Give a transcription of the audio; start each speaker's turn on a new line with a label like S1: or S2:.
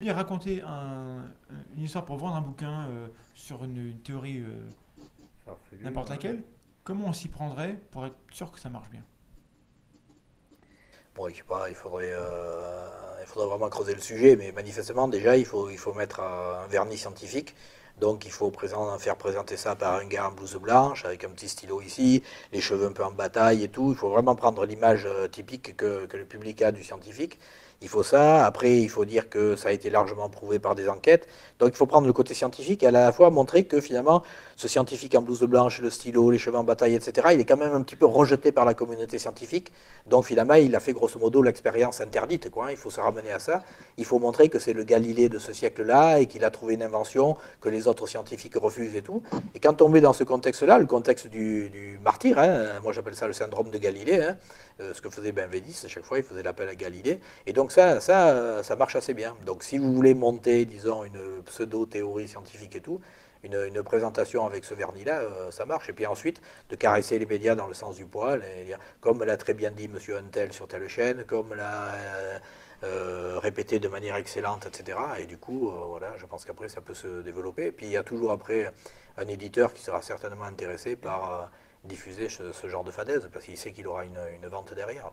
S1: voulez raconter un- une histoire pour vendre un bouquin euh, sur une, une théorie euh, n'importe laquelle, comment on s'y prendrait pour être sûr que ça marche bien?
S2: Bon, je sais pas, il faudrait, euh, il faudrait vraiment creuser le sujet, mais manifestement, déjà, il faut, il faut mettre un vernis scientifique. Donc, il faut présent- faire présenter ça par un gars en blouse blanche, avec un petit stylo ici, les cheveux un peu en bataille et tout. Il faut vraiment prendre l'image typique que, que le public a du scientifique. Il faut ça. Après, il faut dire que ça a été largement prouvé par des enquêtes. Donc, il faut prendre le côté scientifique et à la fois montrer que finalement, ce scientifique en blouse blanche, le stylo, les cheveux en bataille, etc., il est quand même un petit peu rejeté par la communauté scientifique. Donc, finalement, il a fait grosso modo l'expérience interdite. Quoi. hein. Il faut se ramener à ça. Il faut montrer que c'est le Galilée de ce siècle-là et qu'il a trouvé une invention que les autres scientifiques refusent et tout. Et quand on met dans ce contexte-là, le contexte du, martyr, hein, moi j'appelle ça le syndrome de Galilée, hein, euh, ce que faisait Benveniste, à chaque fois il faisait l'appel à Galilée. Et donc ça, ça, euh, ça marche assez bien. Donc si vous voulez monter, disons, une pseudo-théorie scientifique et tout, une, présentation avec ce vernis-là, euh, ça marche. Et puis ensuite, de caresser les médias dans le sens du poil, comme l'a très bien dit Monsieur Huntel sur telle chaîne, comme l'a euh, euh, répété de manière excellente, etc. Et du coup, voilà, je pense qu'après, ça peut se développer. Et puis il y a toujours après un éditeur qui sera certainement intéressé par diffuser ce, genre de fadaise, parce qu'il sait qu'il aura une, vente derrière.